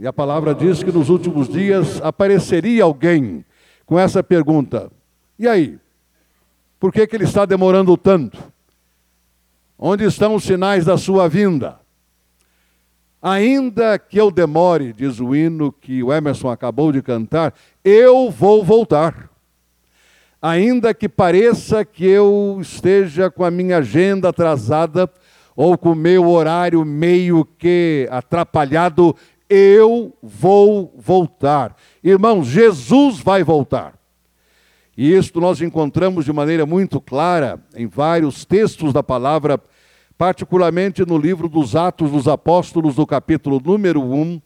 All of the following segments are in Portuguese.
E a palavra diz que nos últimos dias apareceria alguém com essa pergunta: e aí? Por que, que ele está demorando tanto? Onde estão os sinais da sua vinda? Ainda que eu demore, diz o hino que o Emerson acabou de cantar, eu vou voltar. Ainda que pareça que eu esteja com a minha agenda atrasada ou com o meu horário meio que atrapalhado, eu vou voltar. Irmãos, Jesus vai voltar. E isto nós encontramos de maneira muito clara em vários textos da palavra particularmente no livro dos Atos dos Apóstolos, no capítulo número 1,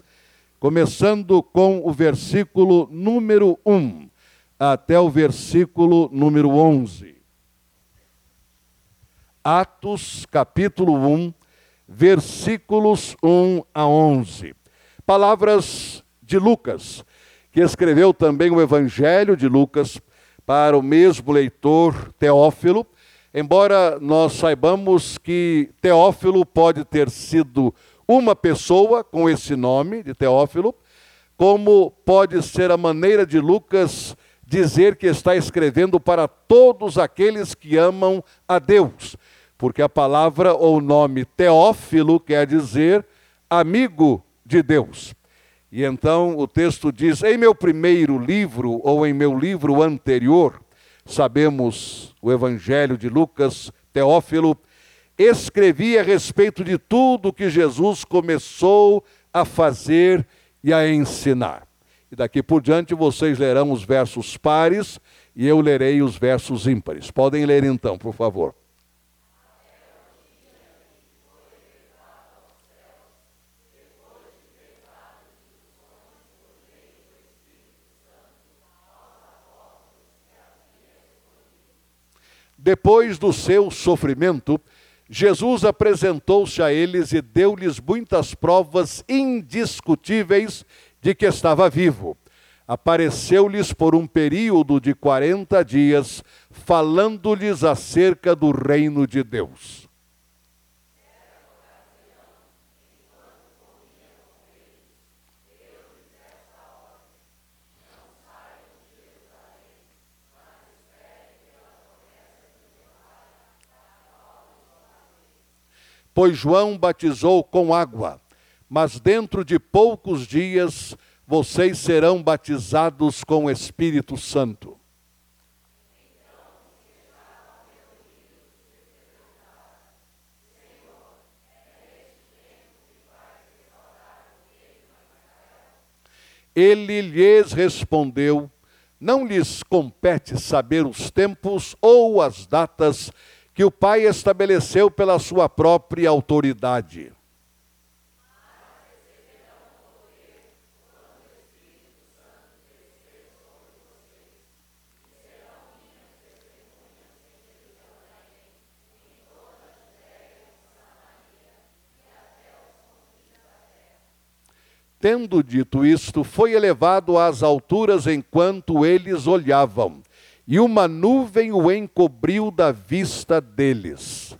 começando com o versículo número 1 até o versículo número 11. Atos, capítulo 1, versículos 1 a 11. Palavras de Lucas, que escreveu também o Evangelho de Lucas para o mesmo leitor Teófilo, Embora nós saibamos que Teófilo pode ter sido uma pessoa com esse nome de Teófilo, como pode ser a maneira de Lucas dizer que está escrevendo para todos aqueles que amam a Deus, porque a palavra ou nome Teófilo quer dizer amigo de Deus. E então o texto diz: em meu primeiro livro ou em meu livro anterior, sabemos o Evangelho de Lucas, Teófilo, escrevi a respeito de tudo que Jesus começou a fazer e a ensinar. E daqui por diante vocês lerão os versos pares e eu lerei os versos ímpares. Podem ler então, por favor. Depois do seu sofrimento, Jesus apresentou-se a eles e deu-lhes muitas provas indiscutíveis de que estava vivo. Apareceu-lhes por um período de quarenta dias, falando-lhes acerca do reino de Deus. Pois João batizou com água, mas dentro de poucos dias vocês serão batizados com o Espírito Santo. Ele lhes respondeu: Não lhes compete saber os tempos ou as datas que o Pai estabeleceu pela sua própria autoridade. Tendo dito isto, foi elevado às alturas enquanto eles olhavam e uma nuvem o encobriu da vista deles.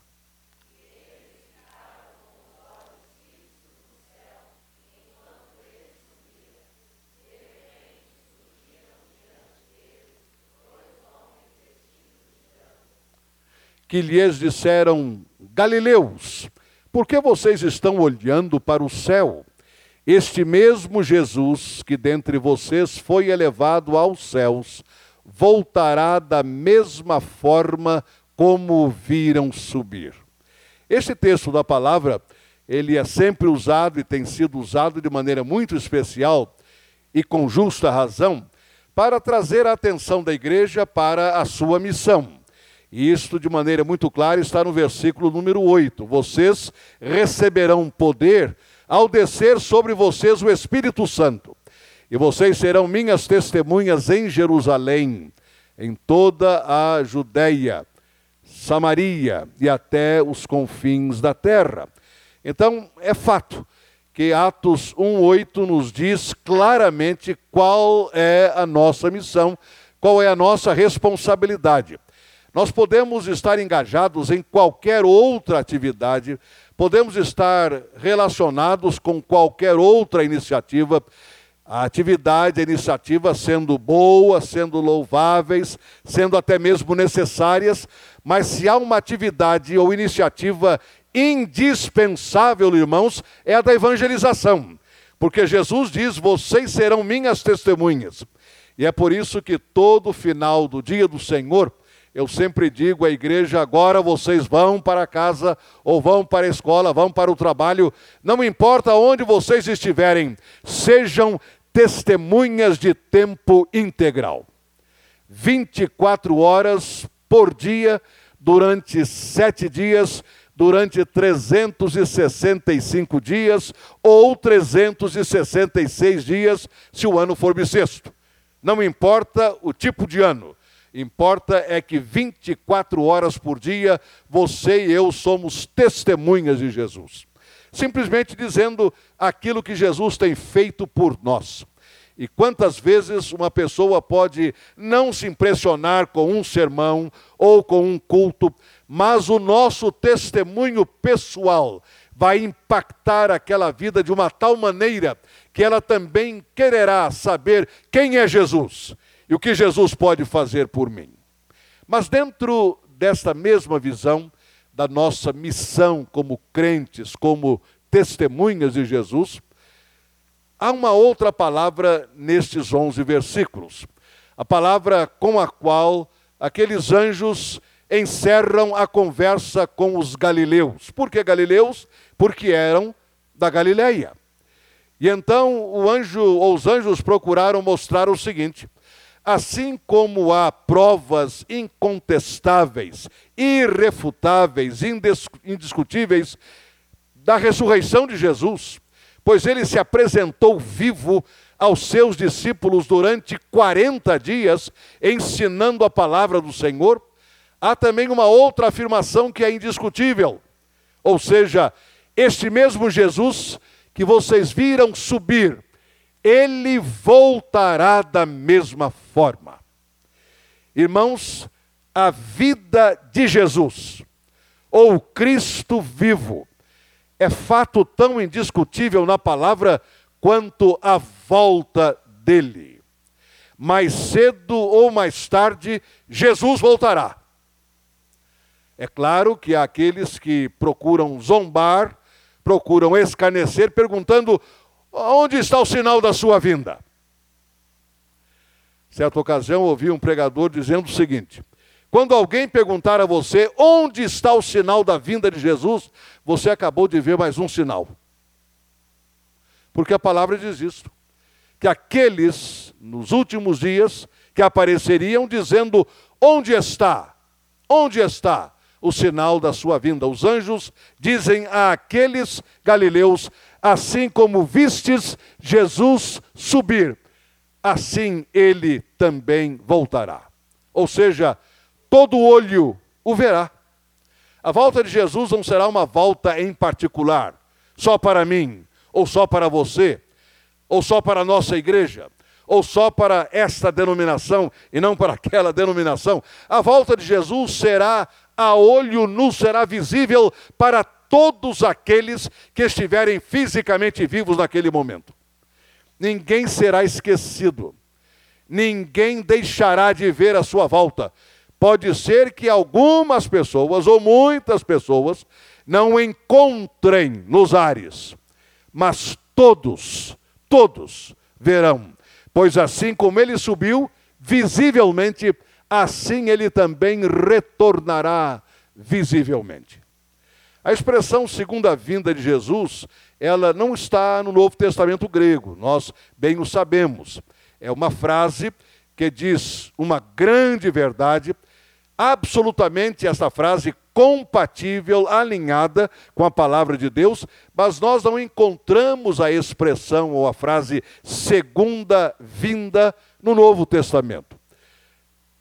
Que lhes disseram: Galileus, por que vocês estão olhando para o céu? Este mesmo Jesus que dentre vocês foi elevado aos céus, voltará da mesma forma como o viram subir. Este texto da palavra, ele é sempre usado e tem sido usado de maneira muito especial e com justa razão para trazer a atenção da igreja para a sua missão. E isto de maneira muito clara está no versículo número 8. Vocês receberão poder ao descer sobre vocês o Espírito Santo e vocês serão minhas testemunhas em Jerusalém, em toda a Judéia, Samaria e até os confins da terra. Então, é fato que Atos 1:8 nos diz claramente qual é a nossa missão, qual é a nossa responsabilidade. Nós podemos estar engajados em qualquer outra atividade, podemos estar relacionados com qualquer outra iniciativa, a atividade, a iniciativa sendo boas, sendo louváveis, sendo até mesmo necessárias, mas se há uma atividade ou iniciativa indispensável, irmãos, é a da evangelização. Porque Jesus diz: Vocês serão minhas testemunhas. E é por isso que todo final do dia do Senhor, eu sempre digo à igreja: agora vocês vão para casa, ou vão para a escola, vão para o trabalho, não importa onde vocês estiverem, sejam testemunhas de tempo integral. 24 horas por dia, durante sete dias, durante 365 dias, ou 366 dias, se o ano for bissexto. Não importa o tipo de ano, importa é que 24 horas por dia você e eu somos testemunhas de Jesus. Simplesmente dizendo aquilo que Jesus tem feito por nós. E quantas vezes uma pessoa pode não se impressionar com um sermão ou com um culto, mas o nosso testemunho pessoal vai impactar aquela vida de uma tal maneira que ela também quererá saber quem é Jesus e o que Jesus pode fazer por mim. Mas dentro desta mesma visão da nossa missão como crentes, como testemunhas de Jesus, há uma outra palavra nestes 11 versículos. A palavra com a qual aqueles anjos encerram a conversa com os galileus. Por que galileus? Porque eram da Galileia. E então o anjo ou os anjos procuraram mostrar o seguinte: assim como há provas incontestáveis, irrefutáveis, indiscutíveis da ressurreição de Jesus, pois ele se apresentou vivo aos seus discípulos durante 40 dias, ensinando a palavra do Senhor, há também uma outra afirmação que é indiscutível. Ou seja, este mesmo Jesus que vocês viram subir, ele voltará da mesma forma. Irmãos, a vida de Jesus, ou Cristo vivo, é fato tão indiscutível na palavra quanto a volta dele. Mais cedo ou mais tarde, Jesus voltará. É claro que há aqueles que procuram zombar procuram escarnecer, perguntando: onde está o sinal da sua vinda? Certa ocasião ouvi um pregador dizendo o seguinte: quando alguém perguntar a você onde está o sinal da vinda de Jesus, você acabou de ver mais um sinal. Porque a palavra diz isso: que aqueles nos últimos dias que apareceriam dizendo: onde está? Onde está? o sinal da sua vinda. Os anjos dizem àqueles galileus: assim como vistes Jesus subir, assim ele também voltará. Ou seja, todo olho o verá. A volta de Jesus não será uma volta em particular, só para mim, ou só para você, ou só para a nossa igreja, ou só para esta denominação e não para aquela denominação. A volta de Jesus será a olho nu será visível para todos aqueles que estiverem fisicamente vivos naquele momento. Ninguém será esquecido, ninguém deixará de ver a sua volta. Pode ser que algumas pessoas, ou muitas pessoas, não encontrem nos ares, mas todos, todos verão, pois assim como ele subiu, visivelmente assim ele também retornará visivelmente. A expressão segunda vinda de Jesus, ela não está no Novo Testamento grego, nós bem o sabemos. É uma frase que diz uma grande verdade, absolutamente essa frase compatível, alinhada com a palavra de Deus, mas nós não encontramos a expressão ou a frase segunda vinda no Novo Testamento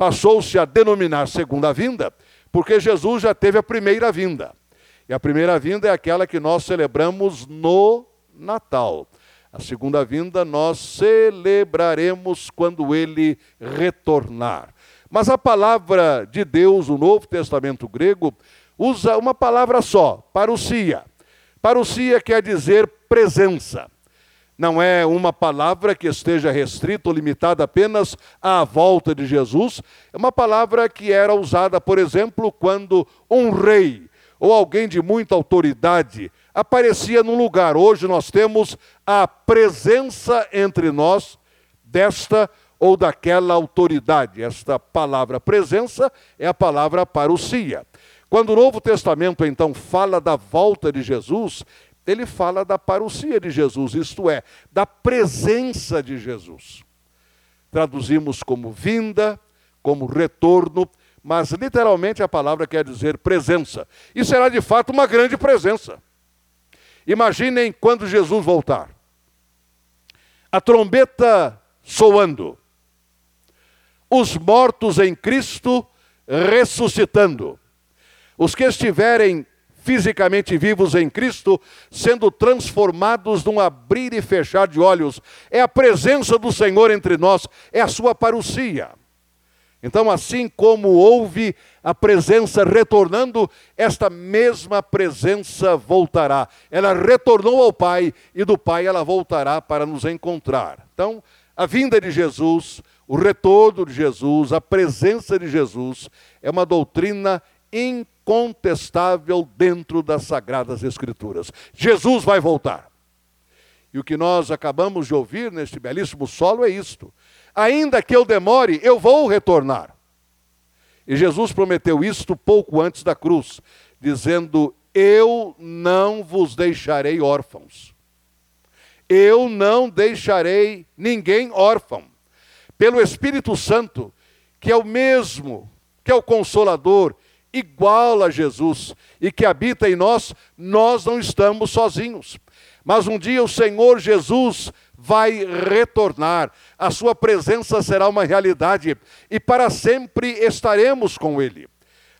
passou-se a denominar segunda vinda, porque Jesus já teve a primeira vinda. E a primeira vinda é aquela que nós celebramos no Natal. A segunda vinda nós celebraremos quando ele retornar. Mas a palavra de Deus, o Novo Testamento grego, usa uma palavra só, parousia. Parousia quer dizer presença. Não é uma palavra que esteja restrita ou limitada apenas à volta de Jesus. É uma palavra que era usada, por exemplo, quando um rei ou alguém de muita autoridade aparecia num lugar. Hoje nós temos a presença entre nós desta ou daquela autoridade. Esta palavra presença é a palavra parousia. Quando o Novo Testamento então fala da volta de Jesus, ele fala da parousia de Jesus, isto é, da presença de Jesus. Traduzimos como vinda, como retorno, mas literalmente a palavra quer dizer presença. E será de fato uma grande presença. Imaginem quando Jesus voltar. A trombeta soando, os mortos em Cristo ressuscitando, os que estiverem fisicamente vivos em Cristo, sendo transformados num abrir e fechar de olhos. É a presença do Senhor entre nós, é a sua parousia. Então, assim como houve a presença retornando, esta mesma presença voltará. Ela retornou ao Pai e do Pai ela voltará para nos encontrar. Então, a vinda de Jesus, o retorno de Jesus, a presença de Jesus é uma doutrina incontestável dentro das Sagradas Escrituras. Jesus vai voltar. E o que nós acabamos de ouvir neste belíssimo solo é isto: ainda que eu demore, eu vou retornar. E Jesus prometeu isto pouco antes da cruz, dizendo: Eu não vos deixarei órfãos. Eu não deixarei ninguém órfão. Pelo Espírito Santo, que é o mesmo, que é o consolador, igual a Jesus e que habita em nós, nós não estamos sozinhos. Mas um dia o Senhor Jesus vai retornar, a sua presença será uma realidade e para sempre estaremos com Ele.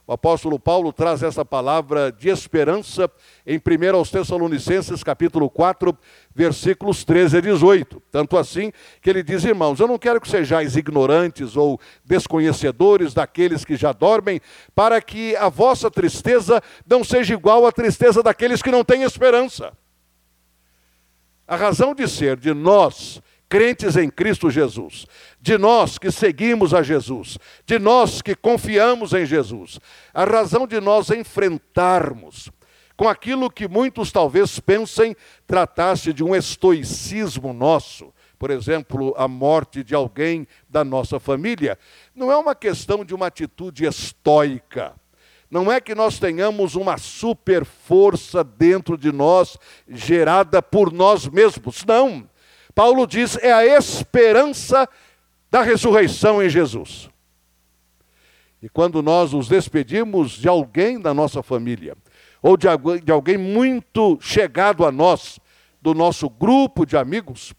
O apóstolo Paulo traz essa palavra de esperança em 1 aos Tessalonicenses, capítulo 4, versículos 13 a 18. Tanto assim que ele diz, irmãos, eu não quero que sejais ignorantes ou desconhecedores daqueles que já dormem, para que a vossa tristeza não seja igual à tristeza daqueles que não têm esperança. A razão de ser de nós crentes em Cristo Jesus, de nós que seguimos a Jesus, de nós que confiamos em Jesus, a razão de nós enfrentarmos com aquilo que muitos talvez pensem tratasse de um estoicismo nosso, por exemplo, a morte de alguém da nossa família, não é uma questão de uma atitude estoica. Não é que nós tenhamos uma super força dentro de nós, gerada por nós mesmos. Não. Paulo diz, é a esperança da ressurreição em Jesus. E quando nós nos despedimos de alguém da nossa família, ou de, alguém muito chegado a nós, do nosso grupo de amigos,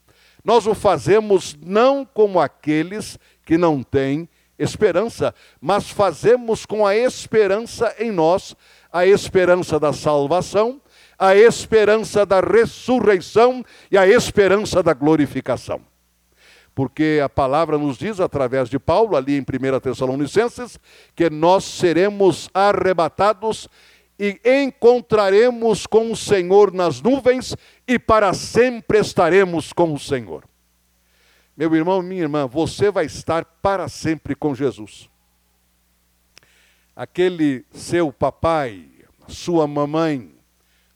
nós o fazemos não como aqueles que não têm esperança, mas fazemos com a esperança em nós, a esperança da salvação a esperança da ressurreição e a esperança da glorificação. Porque a palavra nos diz, através de Paulo, ali em 1 Tessalonicenses, que nós seremos arrebatados e encontraremos com o Senhor nas nuvens e para sempre estaremos com o Senhor. Meu irmão, minha irmã, você vai estar para sempre com Jesus. Aquele seu papai, sua mamãe,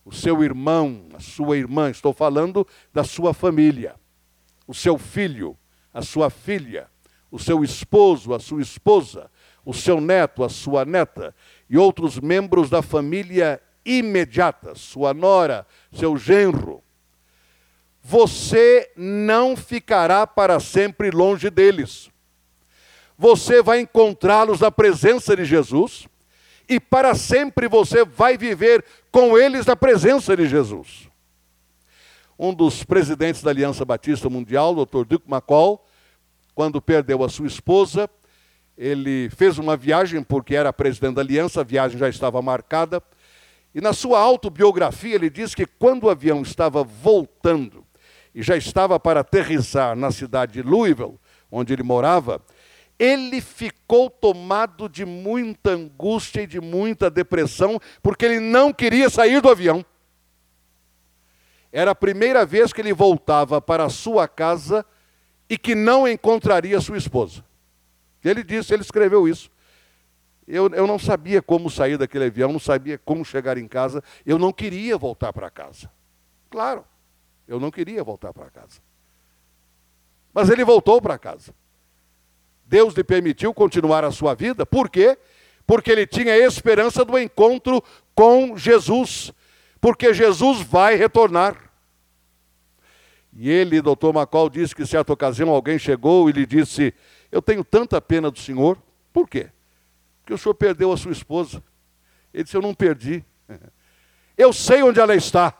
o seu irmão, a sua irmã, estou falando da sua família, o seu filho, a sua filha, o seu esposo, a sua esposa, o seu neto, a sua neta e outros membros da família imediata, sua nora, seu genro. Você não ficará para sempre longe deles. Você vai encontrá-los na presença de Jesus e para sempre você vai viver com eles na presença de Jesus. Um dos presidentes da Aliança Batista Mundial, Dr. Duke McCall, quando perdeu a sua esposa, ele fez uma viagem, porque era presidente da aliança, a viagem já estava marcada, e na sua autobiografia ele diz que quando o avião estava voltando e já estava para aterrissar na cidade de Louisville, onde ele morava, ele ficou tomado de muita angústia e de muita depressão, porque ele não queria sair do avião. Era a primeira vez que ele voltava para a sua casa e que não encontraria sua esposa. Ele disse, ele escreveu isso. Eu, eu não sabia como sair daquele avião, não sabia como chegar em casa, eu não queria voltar para casa. Claro, eu não queria voltar para casa. Mas ele voltou para casa. Deus lhe permitiu continuar a sua vida, por quê? Porque ele tinha esperança do encontro com Jesus, porque Jesus vai retornar. E ele, doutor Macol, disse que certa ocasião alguém chegou e lhe disse: Eu tenho tanta pena do senhor. Por quê? Porque o senhor perdeu a sua esposa. Ele disse: Eu não perdi. Eu sei onde ela está.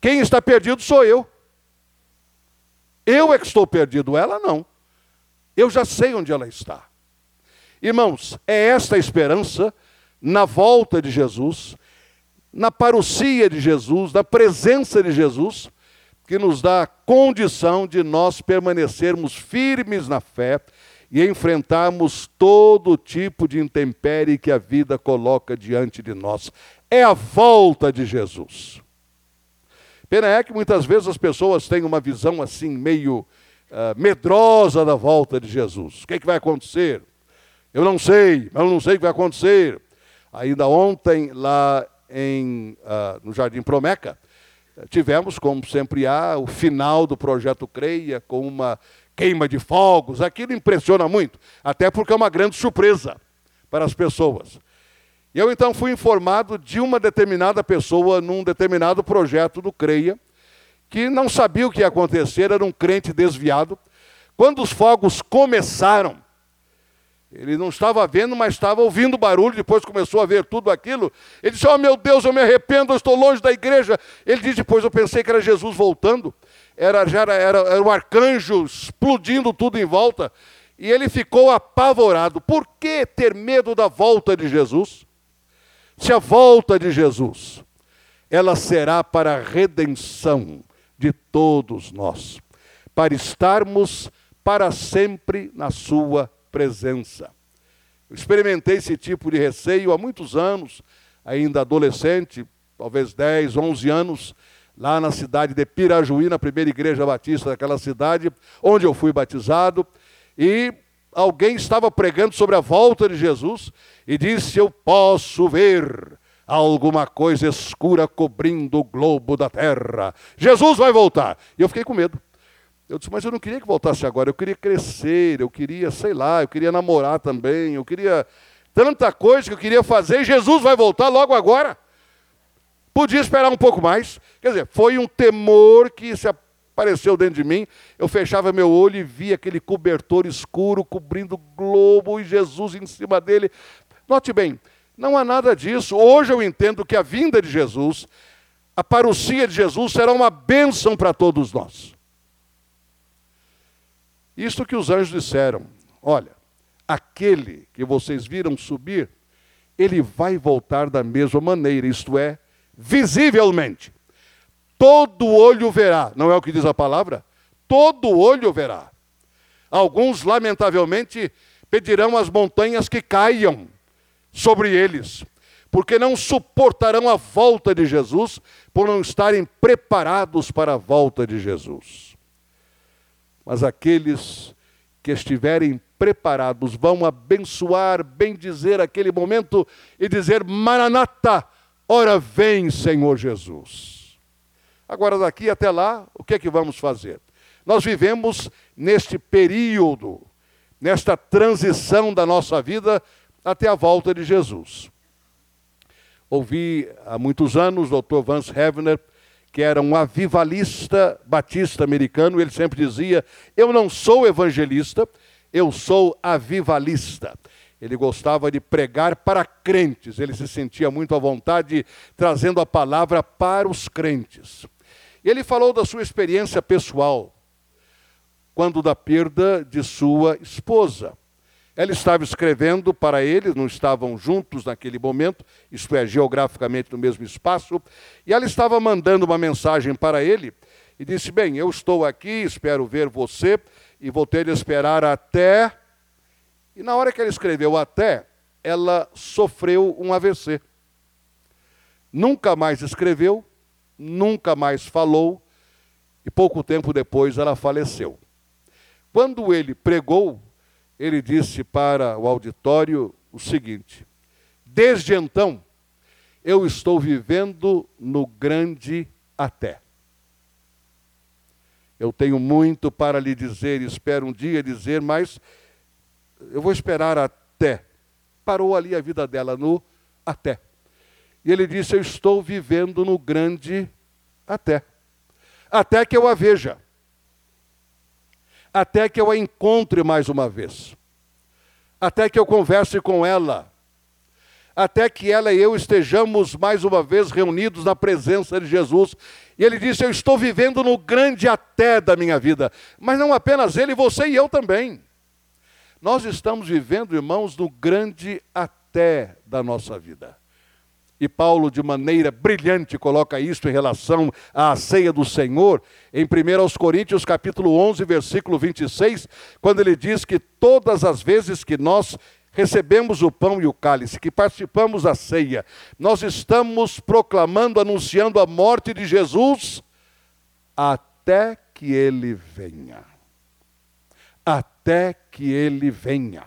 Quem está perdido sou eu. Eu é que estou perdido, ela não. Eu já sei onde ela está. Irmãos, é esta a esperança na volta de Jesus, na parousia de Jesus, na presença de Jesus, que nos dá a condição de nós permanecermos firmes na fé e enfrentarmos todo tipo de intempérie que a vida coloca diante de nós. É a volta de Jesus. Pena é que muitas vezes as pessoas têm uma visão assim meio uh, medrosa da volta de Jesus. O que, é que vai acontecer? Eu não sei, eu não sei o que vai acontecer. Ainda ontem, lá em, uh, no Jardim Promeca, tivemos, como sempre há, o final do projeto Creia, com uma queima de fogos. Aquilo impressiona muito, até porque é uma grande surpresa para as pessoas. E eu então fui informado de uma determinada pessoa num determinado projeto do Creia, que não sabia o que ia acontecer, era um crente desviado. Quando os fogos começaram, ele não estava vendo, mas estava ouvindo barulho, depois começou a ver tudo aquilo. Ele disse: Oh meu Deus, eu me arrependo, eu estou longe da igreja. Ele disse: Depois eu pensei que era Jesus voltando, era, já era, era, era um arcanjo explodindo tudo em volta. E ele ficou apavorado. Por que ter medo da volta de Jesus? A volta de Jesus, ela será para a redenção de todos nós, para estarmos para sempre na Sua presença. Eu experimentei esse tipo de receio há muitos anos, ainda adolescente, talvez 10, 11 anos, lá na cidade de Pirajuí, na primeira igreja batista daquela cidade, onde eu fui batizado, e alguém estava pregando sobre a volta de Jesus e disse: Eu posso ver alguma coisa escura cobrindo o globo da terra. Jesus vai voltar. E eu fiquei com medo. Eu disse, mas eu não queria que voltasse agora, eu queria crescer, eu queria, sei lá, eu queria namorar também, eu queria tanta coisa que eu queria fazer, e Jesus vai voltar logo agora. Podia esperar um pouco mais. Quer dizer, foi um temor que se apareceu dentro de mim. Eu fechava meu olho e via aquele cobertor escuro cobrindo o globo e Jesus em cima dele. Note bem, não há nada disso. Hoje eu entendo que a vinda de Jesus, a parousia de Jesus, será uma bênção para todos nós. Isto que os anjos disseram: olha, aquele que vocês viram subir, ele vai voltar da mesma maneira, isto é, visivelmente. Todo olho verá, não é o que diz a palavra? Todo olho verá. Alguns, lamentavelmente, pedirão as montanhas que caiam sobre eles, porque não suportarão a volta de Jesus por não estarem preparados para a volta de Jesus. Mas aqueles que estiverem preparados vão abençoar, bendizer aquele momento e dizer: Maranata, ora vem, Senhor Jesus. Agora, daqui até lá, o que é que vamos fazer? Nós vivemos neste período, nesta transição da nossa vida até a volta de Jesus. Ouvi há muitos anos o Dr. Vance Havner, que era um avivalista batista americano, ele sempre dizia: Eu não sou evangelista, eu sou avivalista. Ele gostava de pregar para crentes, ele se sentia muito à vontade trazendo a palavra para os crentes. Ele falou da sua experiência pessoal, quando da perda de sua esposa. Ela estava escrevendo para ele, não estavam juntos naquele momento, isto é, geograficamente no mesmo espaço, e ela estava mandando uma mensagem para ele e disse: Bem, eu estou aqui, espero ver você, e vou ter de esperar até E na hora que ela escreveu até, ela sofreu um AVC. Nunca mais escreveu, nunca mais falou, e pouco tempo depois ela faleceu. Quando ele pregou, ele disse para o auditório o seguinte: Desde então, eu estou vivendo no grande até. Eu tenho muito para lhe dizer, espero um dia dizer, mas eu vou esperar até. Parou ali a vida dela no até. E ele disse: Eu estou vivendo no grande até. Até que eu a veja. Até que eu a encontre mais uma vez. Até que eu converse com ela até que ela e eu estejamos mais uma vez reunidos na presença de Jesus. E ele disse: Eu estou vivendo no grande até da minha vida, mas não apenas ele, você e eu também. Nós estamos vivendo, irmãos, no grande até da nossa vida. E Paulo, de maneira brilhante, coloca isso em relação à ceia do Senhor, em 1 Coríntios capítulo 11, versículo 26, quando ele diz que todas as vezes que nós recebemos o pão e o cálice, que participamos da ceia, nós estamos proclamando, anunciando a morte de Jesus até que ele venha. Até que ele venha.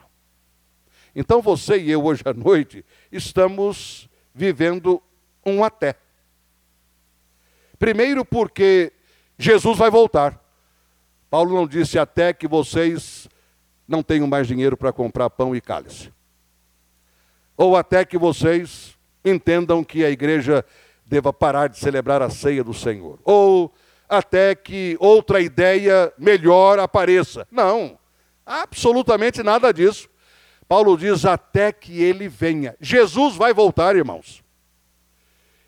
Então você e eu hoje à noite estamos vivendo um até. Primeiro porque Jesus vai voltar. Paulo não disse até que vocês não tenho mais dinheiro para comprar pão e cálice. Ou até que vocês entendam que a igreja deva parar de celebrar a ceia do Senhor. Ou até que outra ideia melhor apareça. Não, absolutamente nada disso. Paulo diz até que ele venha. Jesus vai voltar, irmãos.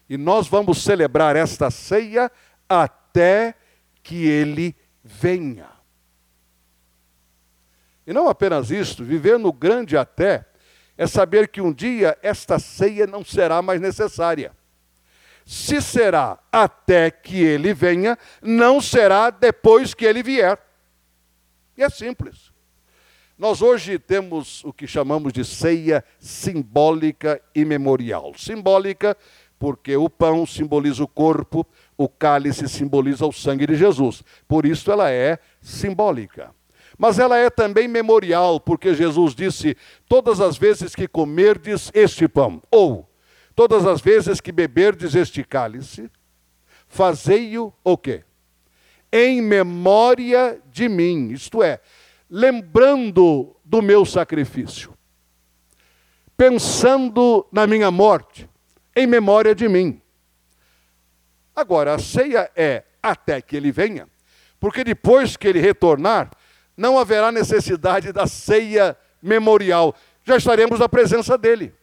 E nós vamos celebrar esta ceia até que ele venha. E não apenas isto, viver no grande até é saber que um dia esta ceia não será mais necessária. Se será até que ele venha, não será depois que ele vier. E é simples. Nós hoje temos o que chamamos de ceia simbólica e memorial. Simbólica porque o pão simboliza o corpo, o cálice simboliza o sangue de Jesus. Por isso ela é simbólica. Mas ela é também memorial, porque Jesus disse: todas as vezes que comerdes este pão, ou todas as vezes que beberdes este cálice, fazei-o o quê? Em memória de mim, isto é, lembrando do meu sacrifício, pensando na minha morte, em memória de mim. Agora, a ceia é até que ele venha, porque depois que ele retornar, não haverá necessidade da ceia memorial. Já estaremos na presença dele.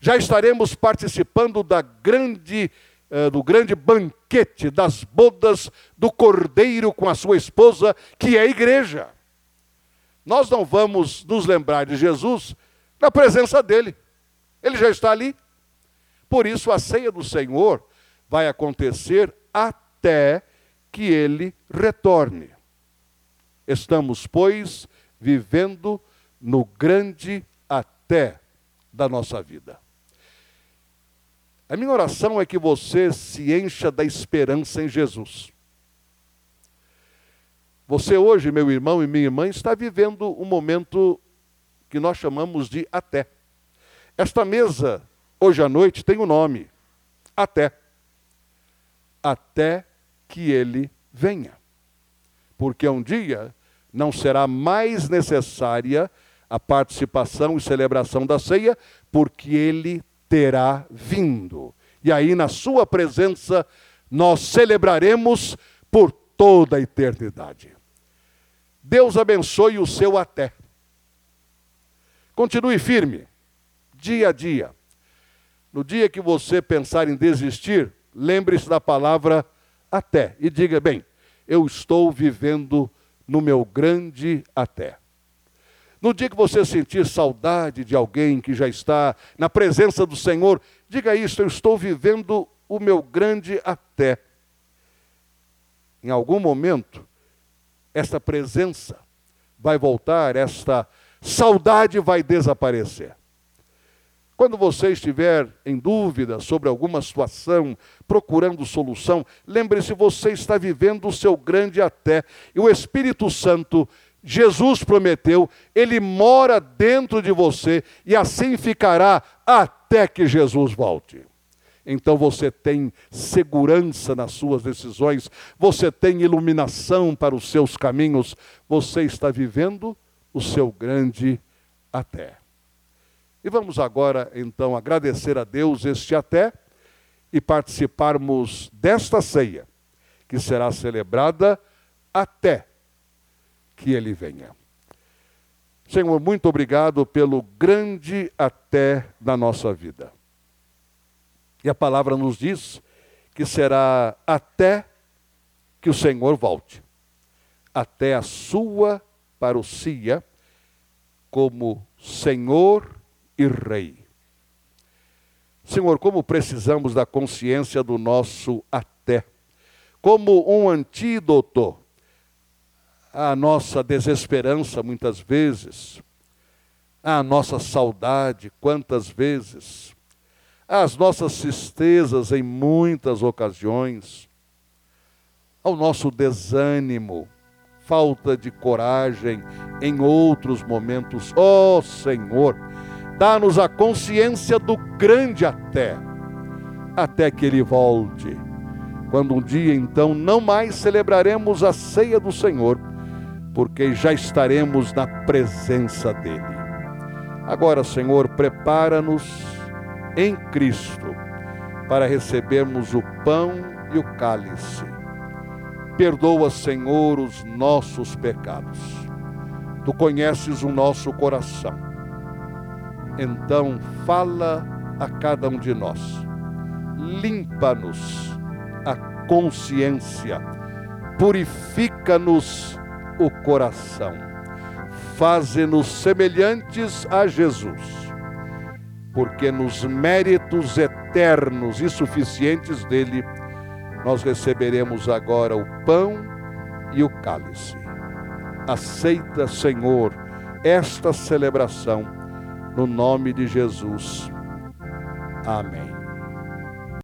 Já estaremos participando da grande, uh, do grande banquete das bodas do cordeiro com a sua esposa, que é a igreja. Nós não vamos nos lembrar de Jesus na presença dele. Ele já está ali. Por isso a ceia do Senhor vai acontecer até que ele retorne. Estamos, pois, vivendo no grande até da nossa vida. A minha oração é que você se encha da esperança em Jesus. Você hoje, meu irmão e minha irmã, está vivendo um momento que nós chamamos de até. Esta mesa, hoje à noite, tem o um nome: Até. Até que ele venha porque um dia não será mais necessária a participação e celebração da ceia, porque ele terá vindo. E aí, na sua presença, nós celebraremos por toda a eternidade. Deus abençoe o seu até. Continue firme, dia a dia. No dia que você pensar em desistir, lembre-se da palavra até e diga: bem, eu estou vivendo no meu grande até. No dia que você sentir saudade de alguém que já está na presença do Senhor, diga isso, eu estou vivendo o meu grande até. Em algum momento, esta presença vai voltar, esta saudade vai desaparecer. Quando você estiver em dúvida sobre alguma situação, procurando solução, lembre-se, você está vivendo o seu grande até. E o Espírito Santo, Jesus prometeu, ele mora dentro de você e assim ficará até que Jesus volte. Então você tem segurança nas suas decisões, você tem iluminação para os seus caminhos, você está vivendo o seu grande até. E vamos agora, então, agradecer a Deus este até e participarmos desta ceia, que será celebrada até que Ele venha. Senhor, muito obrigado pelo grande até da nossa vida. E a palavra nos diz que será até que o Senhor volte, até a sua parousia como Senhor e Rei. Senhor, como precisamos da consciência do nosso até, como um antídoto à nossa desesperança, muitas vezes, à nossa saudade, quantas vezes, às nossas tristezas, em muitas ocasiões, ao nosso desânimo, falta de coragem em outros momentos. Ó oh, Senhor, dá-nos a consciência do grande até, até que ele volte. Quando um dia então não mais celebraremos a ceia do Senhor, porque já estaremos na presença dele. Agora, Senhor, prepara-nos em Cristo para recebermos o pão e o cálice. Perdoa, Senhor, os nossos pecados. Tu conheces o nosso coração então fala a cada um de nós. Limpa-nos a consciência, purifica-nos o coração, faze-nos semelhantes a Jesus, porque nos méritos eternos e suficientes dele, nós receberemos agora o pão e o cálice. Aceita, Senhor, esta celebração no nome de Jesus. Amém.